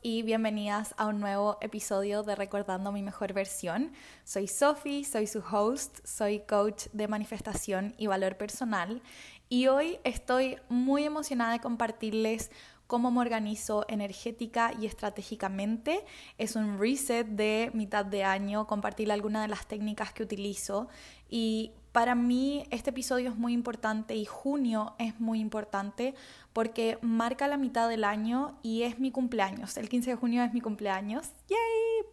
Y bienvenidas a un nuevo episodio de Recordando mi mejor versión. Soy Sophie, soy su host, soy coach de manifestación y valor personal y hoy estoy muy emocionada de compartirles cómo me organizo energética y estratégicamente. Es un reset de mitad de año, compartir algunas de las técnicas que utilizo y para mí este episodio es muy importante y junio es muy importante porque marca la mitad del año y es mi cumpleaños. El 15 de junio es mi cumpleaños. ¡Yay!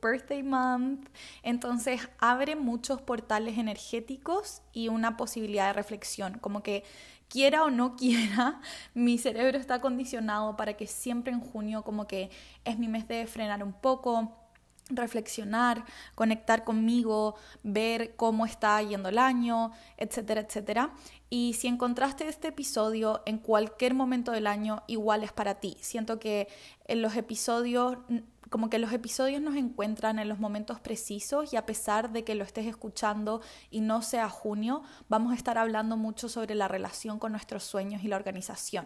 Birthday month. Entonces abre muchos portales energéticos y una posibilidad de reflexión. Como que quiera o no quiera, mi cerebro está condicionado para que siempre en junio como que es mi mes de frenar un poco reflexionar, conectar conmigo, ver cómo está yendo el año, etcétera, etcétera. Y si encontraste este episodio en cualquier momento del año, igual es para ti. Siento que en los episodios como que los episodios nos encuentran en los momentos precisos y a pesar de que lo estés escuchando y no sea junio, vamos a estar hablando mucho sobre la relación con nuestros sueños y la organización.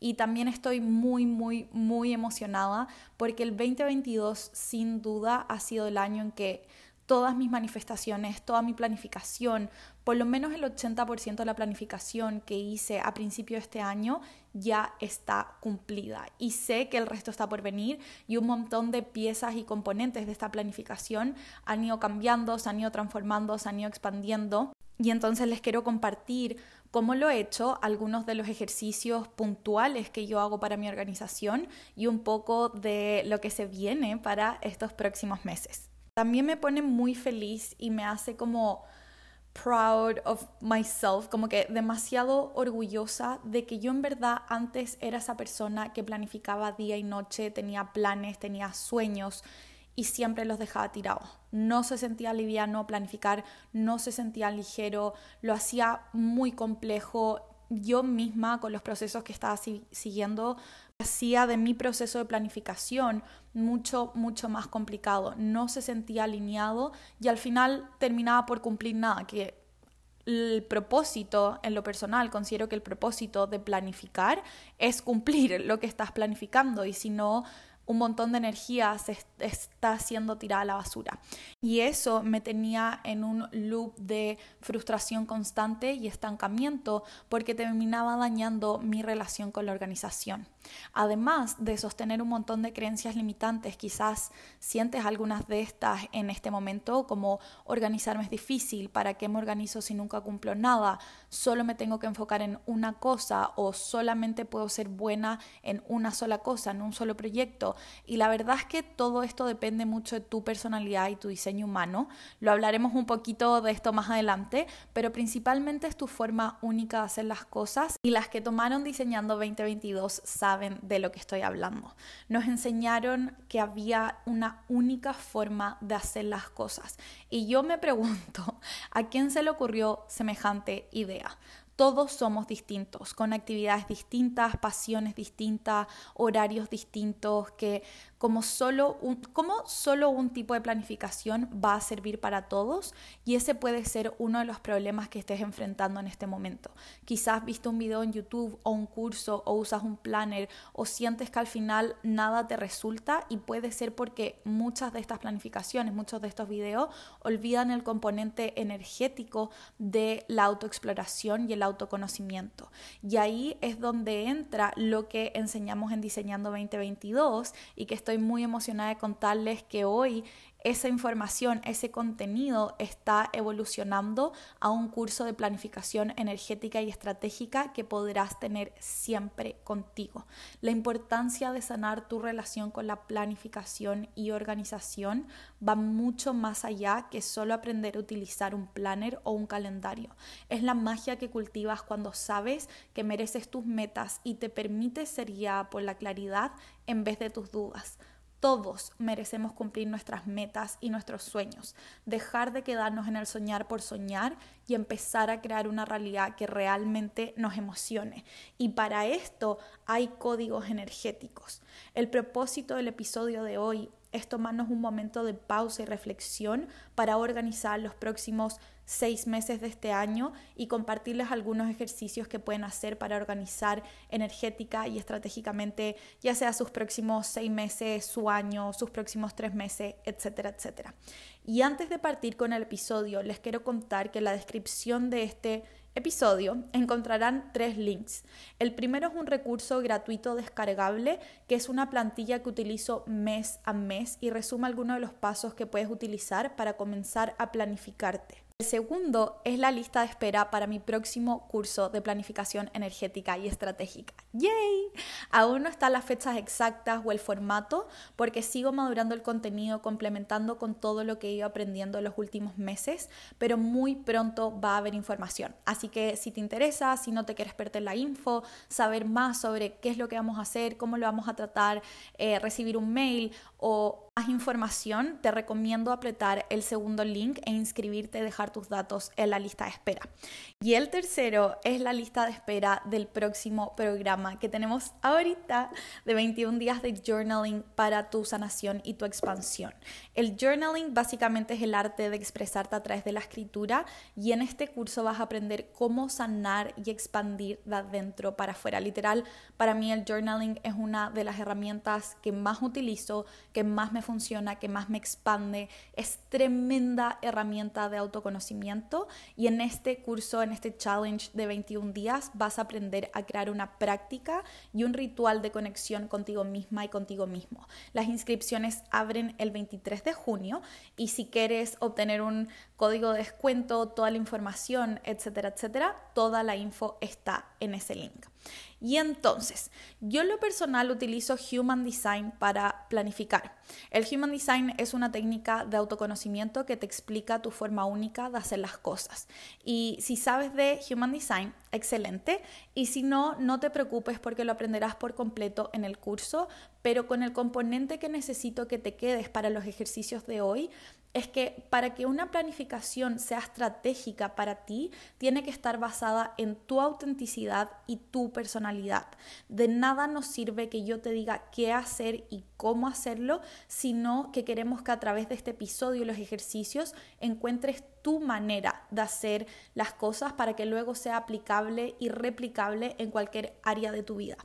Y también estoy muy, muy, muy emocionada porque el 2022 sin duda ha sido el año en que todas mis manifestaciones, toda mi planificación, por lo menos el 80% de la planificación que hice a principio de este año ya está cumplida. Y sé que el resto está por venir y un montón de piezas y componentes de esta planificación han ido cambiando, se han ido transformando, se han ido expandiendo. Y entonces les quiero compartir cómo lo he hecho, algunos de los ejercicios puntuales que yo hago para mi organización y un poco de lo que se viene para estos próximos meses. También me pone muy feliz y me hace como proud of myself, como que demasiado orgullosa de que yo en verdad antes era esa persona que planificaba día y noche, tenía planes, tenía sueños y siempre los dejaba tirados. No se sentía liviano planificar, no se sentía ligero, lo hacía muy complejo. Yo misma con los procesos que estaba siguiendo hacía de mi proceso de planificación mucho, mucho más complicado. No se sentía alineado y al final terminaba por cumplir nada, que el propósito en lo personal, considero que el propósito de planificar es cumplir lo que estás planificando y si no, un montón de energía se está siendo tirada a la basura. Y eso me tenía en un loop de frustración constante y estancamiento porque terminaba dañando mi relación con la organización. Además de sostener un montón de creencias limitantes, quizás sientes algunas de estas en este momento, como organizarme es difícil, ¿para qué me organizo si nunca cumplo nada? Solo me tengo que enfocar en una cosa o solamente puedo ser buena en una sola cosa, en un solo proyecto y la verdad es que todo esto depende mucho de tu personalidad y tu diseño humano. Lo hablaremos un poquito de esto más adelante, pero principalmente es tu forma única de hacer las cosas y las que tomaron diseñando 2022 saben de lo que estoy hablando. Nos enseñaron que había una única forma de hacer las cosas y yo me pregunto, ¿a quién se le ocurrió semejante idea? Todos somos distintos, con actividades distintas, pasiones distintas, horarios distintos, que como solo, un, como solo un tipo de planificación va a servir para todos y ese puede ser uno de los problemas que estés enfrentando en este momento. Quizás viste un video en YouTube o un curso o usas un planner o sientes que al final nada te resulta y puede ser porque muchas de estas planificaciones, muchos de estos videos olvidan el componente energético de la autoexploración y el autoconocimiento. Y ahí es donde entra lo que enseñamos en Diseñando 2022 y que estoy muy emocionada de contarles que hoy esa información, ese contenido está evolucionando a un curso de planificación energética y estratégica que podrás tener siempre contigo. La importancia de sanar tu relación con la planificación y organización va mucho más allá que solo aprender a utilizar un planner o un calendario. Es la magia que cultivas cuando sabes que mereces tus metas y te permite ser guiada por la claridad en vez de tus dudas. Todos merecemos cumplir nuestras metas y nuestros sueños, dejar de quedarnos en el soñar por soñar y empezar a crear una realidad que realmente nos emocione. Y para esto hay códigos energéticos. El propósito del episodio de hoy es tomarnos un momento de pausa y reflexión para organizar los próximos seis meses de este año y compartirles algunos ejercicios que pueden hacer para organizar energética y estratégicamente ya sea sus próximos seis meses, su año, sus próximos tres meses, etcétera, etcétera. Y antes de partir con el episodio, les quiero contar que en la descripción de este episodio encontrarán tres links. El primero es un recurso gratuito descargable que es una plantilla que utilizo mes a mes y resume algunos de los pasos que puedes utilizar para comenzar a planificarte. El segundo es la lista de espera para mi próximo curso de planificación energética y estratégica. ¡Yay! Aún no están las fechas exactas o el formato porque sigo madurando el contenido, complementando con todo lo que he ido aprendiendo en los últimos meses, pero muy pronto va a haber información. Así que si te interesa, si no te quieres perder la info, saber más sobre qué es lo que vamos a hacer, cómo lo vamos a tratar, eh, recibir un mail o más información, te recomiendo apretar el segundo link e inscribirte y dejar tus datos en la lista de espera. Y el tercero es la lista de espera del próximo programa que tenemos ahorita de 21 días de journaling para tu sanación y tu expansión. El journaling básicamente es el arte de expresarte a través de la escritura y en este curso vas a aprender cómo sanar y expandir de adentro para afuera. Literal, para mí el journaling es una de las herramientas que más utilizo, que más me funciona, que más me expande. Es tremenda herramienta de autoconocimiento y en este curso, en este challenge de 21 días, vas a aprender a crear una práctica y un ritual de conexión contigo misma y contigo mismo. Las inscripciones abren el 23 de junio y si quieres obtener un código de descuento, toda la información, etcétera, etcétera, toda la info está en ese link. Y entonces, yo en lo personal utilizo Human Design para planificar. El Human Design es una técnica de autoconocimiento que te explica tu forma única de hacer las cosas. Y si sabes de Human Design, excelente. Y si no, no te preocupes porque lo aprenderás por completo en el curso, pero con el componente que necesito que te quedes para los ejercicios de hoy es que para que una planificación sea estratégica para ti, tiene que estar basada en tu autenticidad y tu personalidad. De nada nos sirve que yo te diga qué hacer y cómo hacerlo, sino que queremos que a través de este episodio y los ejercicios encuentres tu manera de hacer las cosas para que luego sea aplicable y replicable en cualquier área de tu vida.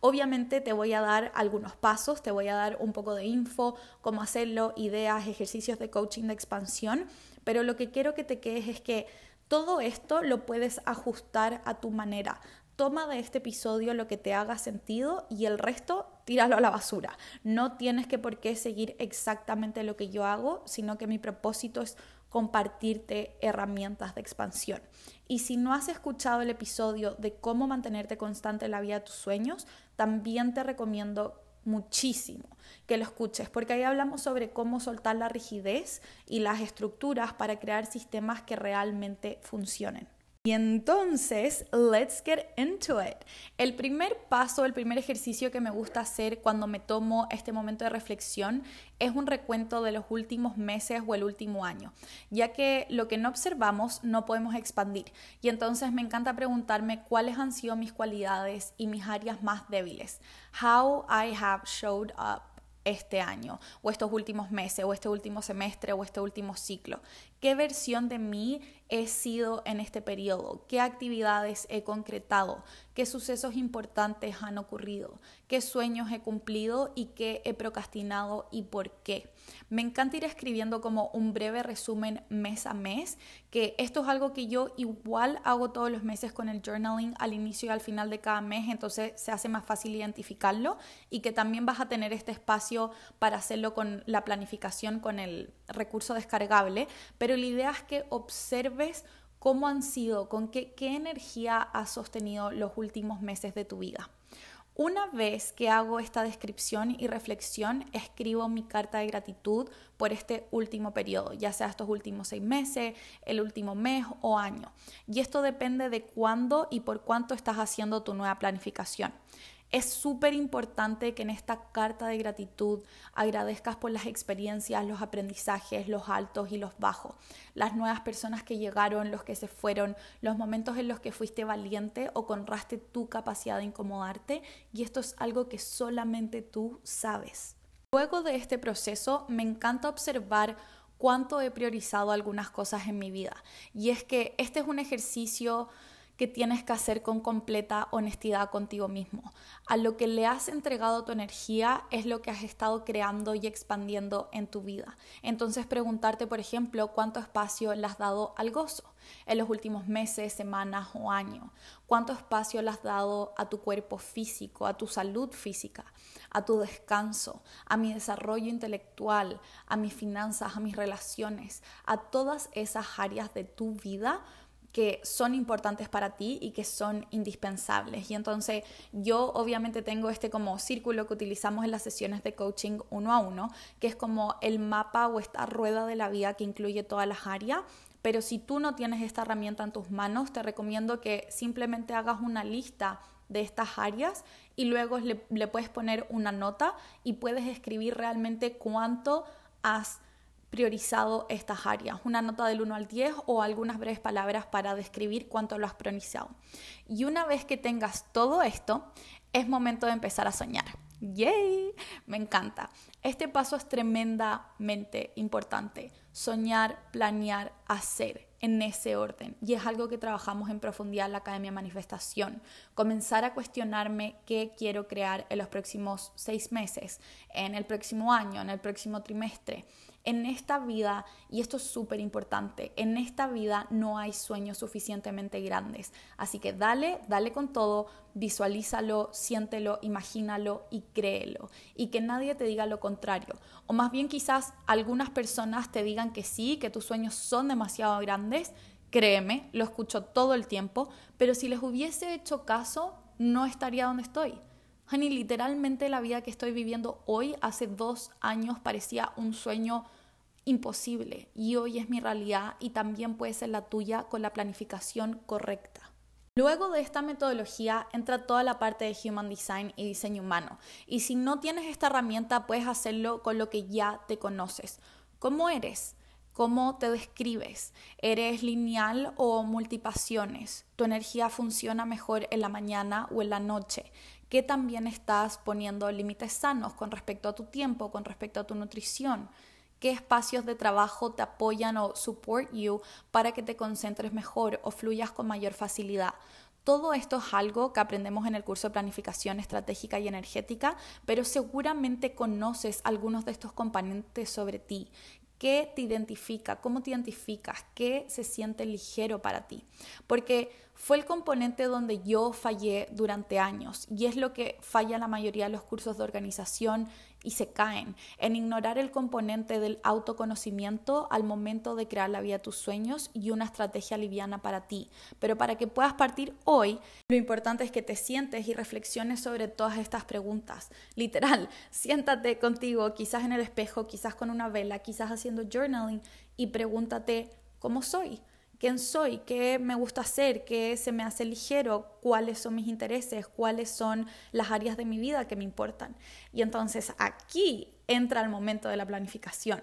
Obviamente te voy a dar algunos pasos, te voy a dar un poco de info, cómo hacerlo, ideas, ejercicios de coaching de expansión, pero lo que quiero que te quedes es que todo esto lo puedes ajustar a tu manera. Toma de este episodio lo que te haga sentido y el resto tíralo a la basura. No tienes que por qué seguir exactamente lo que yo hago, sino que mi propósito es compartirte herramientas de expansión. Y si no has escuchado el episodio de cómo mantenerte constante en la vida de tus sueños, también te recomiendo muchísimo que lo escuches, porque ahí hablamos sobre cómo soltar la rigidez y las estructuras para crear sistemas que realmente funcionen. Y entonces, let's get into it. El primer paso, el primer ejercicio que me gusta hacer cuando me tomo este momento de reflexión es un recuento de los últimos meses o el último año, ya que lo que no observamos no podemos expandir. Y entonces me encanta preguntarme cuáles han sido mis cualidades y mis áreas más débiles. How I have showed up este año o estos últimos meses o este último semestre o este último ciclo. ¿Qué versión de mí he sido en este periodo? ¿Qué actividades he concretado? ¿Qué sucesos importantes han ocurrido? ¿Qué sueños he cumplido y qué he procrastinado y por qué? Me encanta ir escribiendo como un breve resumen mes a mes, que esto es algo que yo igual hago todos los meses con el journaling al inicio y al final de cada mes, entonces se hace más fácil identificarlo y que también vas a tener este espacio para hacerlo con la planificación, con el recurso descargable, pero la idea es que observes cómo han sido, con qué, energía has sostenido los últimos meses de tu vida. Una vez que hago esta descripción y reflexión, escribo mi carta de gratitud por este último periodo, ya sea estos últimos seis meses, el último mes o año. Y esto depende de cuándo y por cuánto estás haciendo tu nueva planificación. Es súper importante que en esta carta de gratitud agradezcas por las experiencias, los aprendizajes, los altos y los bajos, las nuevas personas que llegaron, los que se fueron, los momentos en los que fuiste valiente o conraste tu capacidad de incomodarte y esto es algo que solamente tú sabes. Luego de este proceso me encanta observar cuánto he priorizado algunas cosas en mi vida. Y es que este es un ejercicio que tienes que hacer con completa honestidad contigo mismo. A lo que le has entregado tu energía es lo que has estado creando y expandiendo en tu vida. Entonces preguntarte, por ejemplo, cuánto espacio le has dado al gozo en los últimos meses, semanas o años. Cuánto espacio le has dado a tu cuerpo físico, a tu salud física, a tu descanso, a mi desarrollo intelectual, a mis finanzas, a mis relaciones, a todas esas áreas de tu vida que son importantes para ti y que son indispensables. Y entonces yo obviamente tengo este como círculo que utilizamos en las sesiones de coaching uno a uno, que es como el mapa o esta rueda de la vida que incluye todas las áreas. Pero si tú no tienes esta herramienta en tus manos, te recomiendo que simplemente hagas una lista de estas áreas y luego le, le puedes poner una nota y puedes escribir realmente cuánto has priorizado estas áreas, una nota del 1 al 10 o algunas breves palabras para describir cuánto lo has priorizado. Y una vez que tengas todo esto, es momento de empezar a soñar. ¡Yay! Me encanta. Este paso es tremendamente importante. Soñar, planear, hacer en ese orden. Y es algo que trabajamos en profundidad en la Academia Manifestación. Comenzar a cuestionarme qué quiero crear en los próximos seis meses, en el próximo año, en el próximo trimestre. En esta vida, y esto es súper importante, en esta vida no hay sueños suficientemente grandes. Así que dale, dale con todo, visualízalo, siéntelo, imagínalo y créelo. Y que nadie te diga lo contrario. O más bien quizás algunas personas te digan que sí, que tus sueños son demasiado grandes. Créeme, lo escucho todo el tiempo, pero si les hubiese hecho caso, no estaría donde estoy. Honey, literalmente la vida que estoy viviendo hoy, hace dos años, parecía un sueño imposible y hoy es mi realidad y también puede ser la tuya con la planificación correcta. Luego de esta metodología entra toda la parte de Human Design y diseño humano. Y si no tienes esta herramienta, puedes hacerlo con lo que ya te conoces. ¿Cómo eres? ¿Cómo te describes? ¿Eres lineal o multipasiones? ¿Tu energía funciona mejor en la mañana o en la noche? ¿Qué también estás poniendo límites sanos con respecto a tu tiempo, con respecto a tu nutrición? ¿Qué espacios de trabajo te apoyan o support you para que te concentres mejor o fluyas con mayor facilidad? Todo esto es algo que aprendemos en el curso de planificación estratégica y energética, pero seguramente conoces algunos de estos componentes sobre ti. ¿Qué te identifica? ¿Cómo te identificas? ¿Qué se siente ligero para ti? Porque fue el componente donde yo fallé durante años y es lo que falla la mayoría de los cursos de organización y se caen en ignorar el componente del autoconocimiento al momento de crear la vida de tus sueños y una estrategia liviana para ti. Pero para que puedas partir hoy, lo importante es que te sientes y reflexiones sobre todas estas preguntas. Literal, siéntate contigo, quizás en el espejo, quizás con una vela, quizás haciendo journaling y pregúntate, ¿cómo soy? Quién soy, qué me gusta hacer, qué se me hace ligero, cuáles son mis intereses, cuáles son las áreas de mi vida que me importan. Y entonces aquí entra el momento de la planificación.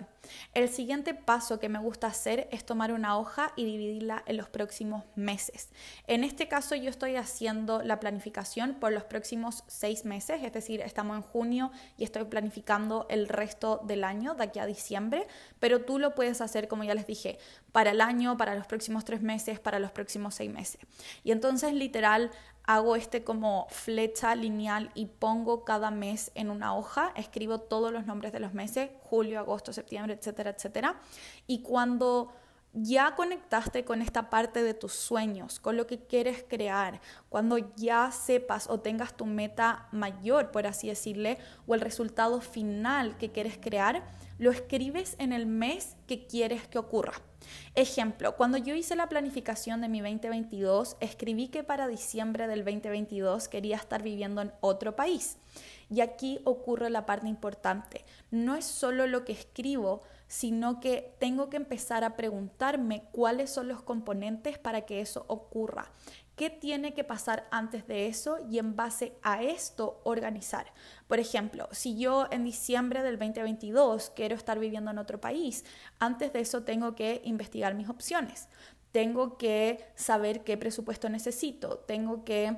El siguiente paso que me gusta hacer es tomar una hoja y dividirla en los próximos meses. En este caso yo estoy haciendo la planificación por los próximos seis meses, es decir, estamos en junio y estoy planificando el resto del año, de aquí a diciembre, pero tú lo puedes hacer, como ya les dije, para el año, para los próximos tres meses, para los próximos seis meses. Y entonces literal hago este como flecha lineal y pongo cada mes en una hoja, escribo todos los nombres de los meses, julio, agosto, septiembre, etcétera, etcétera. Y cuando ya conectaste con esta parte de tus sueños, con lo que quieres crear, cuando ya sepas o tengas tu meta mayor, por así decirle, o el resultado final que quieres crear, lo escribes en el mes que quieres que ocurra. Ejemplo, cuando yo hice la planificación de mi 2022, escribí que para diciembre del 2022 quería estar viviendo en otro país. Y aquí ocurre la parte importante. No es solo lo que escribo, sino que tengo que empezar a preguntarme cuáles son los componentes para que eso ocurra. ¿Qué tiene que pasar antes de eso y en base a esto organizar? Por ejemplo, si yo en diciembre del 2022 quiero estar viviendo en otro país, antes de eso tengo que investigar mis opciones. Tengo que saber qué presupuesto necesito. Tengo que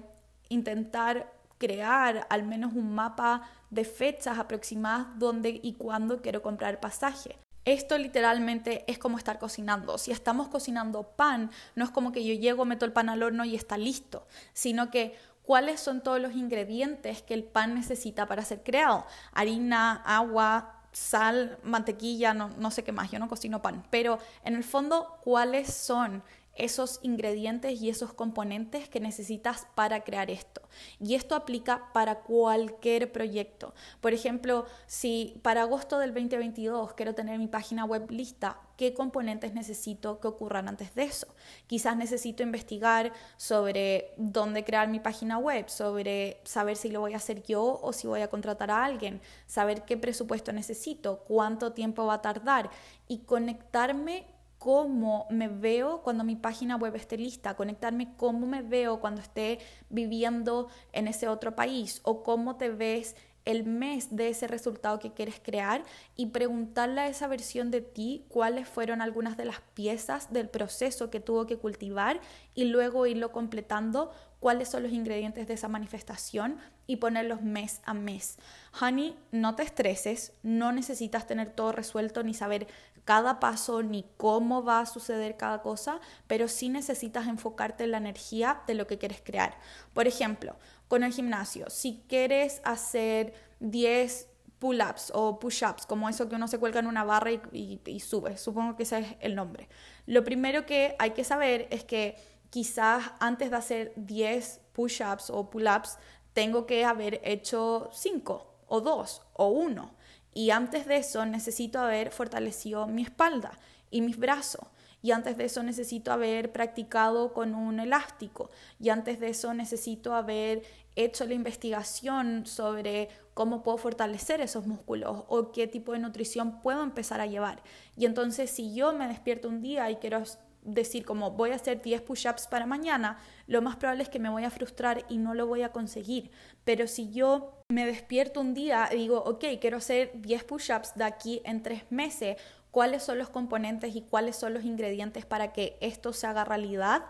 intentar crear al menos un mapa de fechas aproximadas donde y cuándo quiero comprar pasaje. Esto literalmente es como estar cocinando. Si estamos cocinando pan, no es como que yo llego, meto el pan al horno y está listo, sino que cuáles son todos los ingredientes que el pan necesita para ser creado. Harina, agua, sal, mantequilla, no, no sé qué más, yo no cocino pan, pero en el fondo, ¿cuáles son esos ingredientes y esos componentes que necesitas para crear esto. Y esto aplica para cualquier proyecto. Por ejemplo, si para agosto del 2022 quiero tener mi página web lista, ¿qué componentes necesito que ocurran antes de eso? Quizás necesito investigar sobre dónde crear mi página web, sobre saber si lo voy a hacer yo o si voy a contratar a alguien, saber qué presupuesto necesito, cuánto tiempo va a tardar y conectarme cómo me veo cuando mi página web esté lista, conectarme cómo me veo cuando esté viviendo en ese otro país o cómo te ves el mes de ese resultado que quieres crear y preguntarle a esa versión de ti cuáles fueron algunas de las piezas del proceso que tuvo que cultivar y luego irlo completando cuáles son los ingredientes de esa manifestación y ponerlos mes a mes. Honey, no te estreses, no necesitas tener todo resuelto ni saber cada paso ni cómo va a suceder cada cosa, pero sí necesitas enfocarte en la energía de lo que quieres crear. Por ejemplo, con el gimnasio, si quieres hacer 10 pull-ups o push-ups, como eso que uno se cuelga en una barra y, y, sube, supongo que ese es el nombre. Lo primero que hay que saber es que quizás antes de hacer 10 push-ups o pull-ups, tengo que haber hecho 5 o 2 o 1. Y antes de eso necesito haber fortalecido mi espalda y mis brazos. Y antes de eso necesito haber practicado con un elástico. Y antes de eso necesito haber hecho la investigación sobre cómo puedo fortalecer esos músculos o qué tipo de nutrición puedo empezar a llevar. Y entonces si yo me despierto un día y quiero decir como voy a hacer 10 push-ups para mañana, lo más probable es que me voy a frustrar y no lo voy a conseguir. Pero si yo me despierto un día y digo, ok, quiero hacer 10 push-ups de aquí en tres meses, ¿cuáles son los componentes y cuáles son los ingredientes para que esto se haga realidad?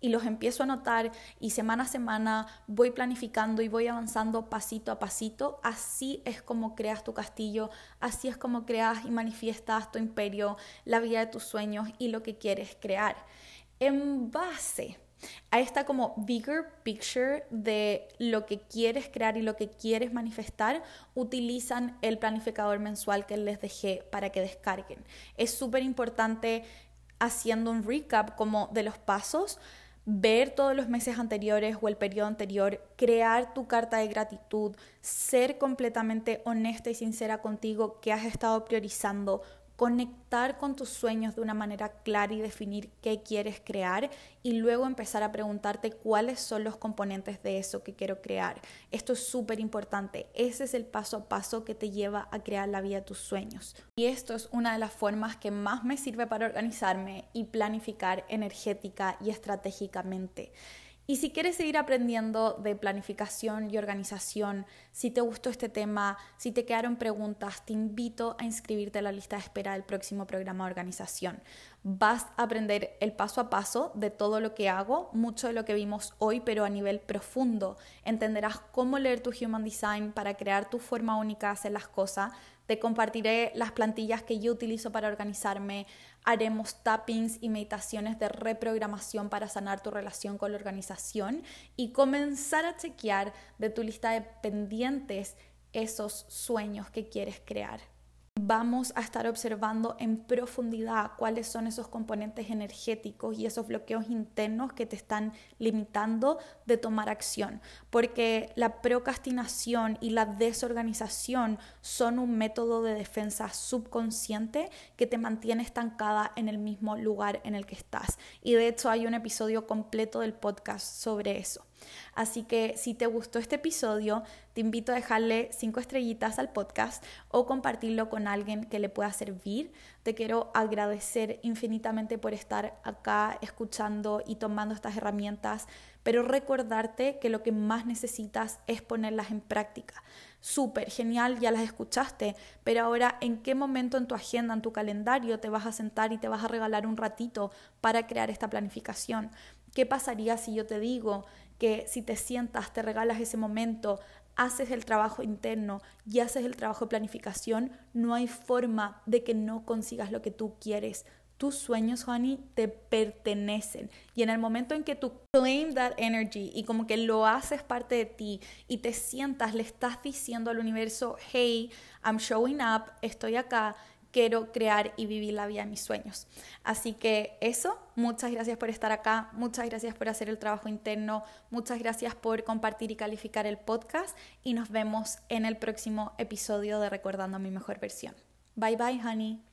Y los empiezo a notar y semana a semana voy planificando y voy avanzando pasito a pasito, así es como creas tu castillo, así es como creas y manifiestas tu imperio, la vida de tus sueños y lo que quieres crear. En base a esta como bigger picture de lo que quieres crear y lo que quieres manifestar, utilizan el planificador mensual que les dejé para que descarguen. Es súper importante haciendo un recap como de los pasos, ver todos los meses anteriores o el periodo anterior, crear tu carta de gratitud, ser completamente honesta y sincera contigo que has estado priorizando, conectar con tus sueños de una manera clara y definir qué quieres crear y luego empezar a preguntarte cuáles son los componentes de eso que quiero crear. Esto es súper importante. Ese es el paso a paso que te lleva a crear la vida de tus sueños. Y esto es una de las formas que más me sirve para organizarme y planificar energética y estratégicamente. Y si quieres seguir aprendiendo de planificación y organización, si te gustó este tema, si te quedaron preguntas, te invito a inscribirte a la lista de espera del próximo programa de organización. Vas a aprender el paso a paso de todo lo que hago, mucho de lo que vimos hoy, pero a nivel profundo. Entenderás cómo leer tu Human Design para crear tu forma única de hacer las cosas. Te compartiré las plantillas que yo utilizo para organizarme. Haremos tappings y meditaciones de reprogramación para sanar tu relación con la organización y comenzar a chequear de tu lista de pendientes esos sueños que quieres crear vamos a estar observando en profundidad cuáles son esos componentes energéticos y esos bloqueos internos que te están limitando de tomar acción, porque la procrastinación y la desorganización son un método de defensa subconsciente que te mantiene estancada en el mismo lugar en el que estás. Y de hecho hay un episodio completo del podcast sobre eso. Así que si te gustó este episodio, te invito a dejarle cinco estrellitas al podcast o compartirlo con alguien que le pueda servir. Te quiero agradecer infinitamente por estar acá escuchando y tomando estas herramientas, pero recordarte que lo que más necesitas es ponerlas en práctica súper genial, ya las escuchaste, pero ahora en qué momento en tu agenda, en tu calendario te vas a sentar y te vas a regalar un ratito para crear esta planificación. ¿Qué pasaría si yo te digo que si te sientas, te regalas ese momento, haces el trabajo interno y haces el trabajo de planificación, no hay forma de que no consigas lo que tú quieres. Tus sueños, honey, te pertenecen. Y en el momento en que tú claim that energy y como que lo haces parte de ti y te sientas, le estás diciendo al universo, hey, I'm showing up, estoy acá, quiero crear y vivir la vida de mis sueños. Así que eso, muchas gracias por estar acá, muchas gracias por hacer el trabajo interno, muchas gracias por compartir y calificar el podcast y nos vemos en el próximo episodio de Recordando mi mejor versión. Bye bye, honey.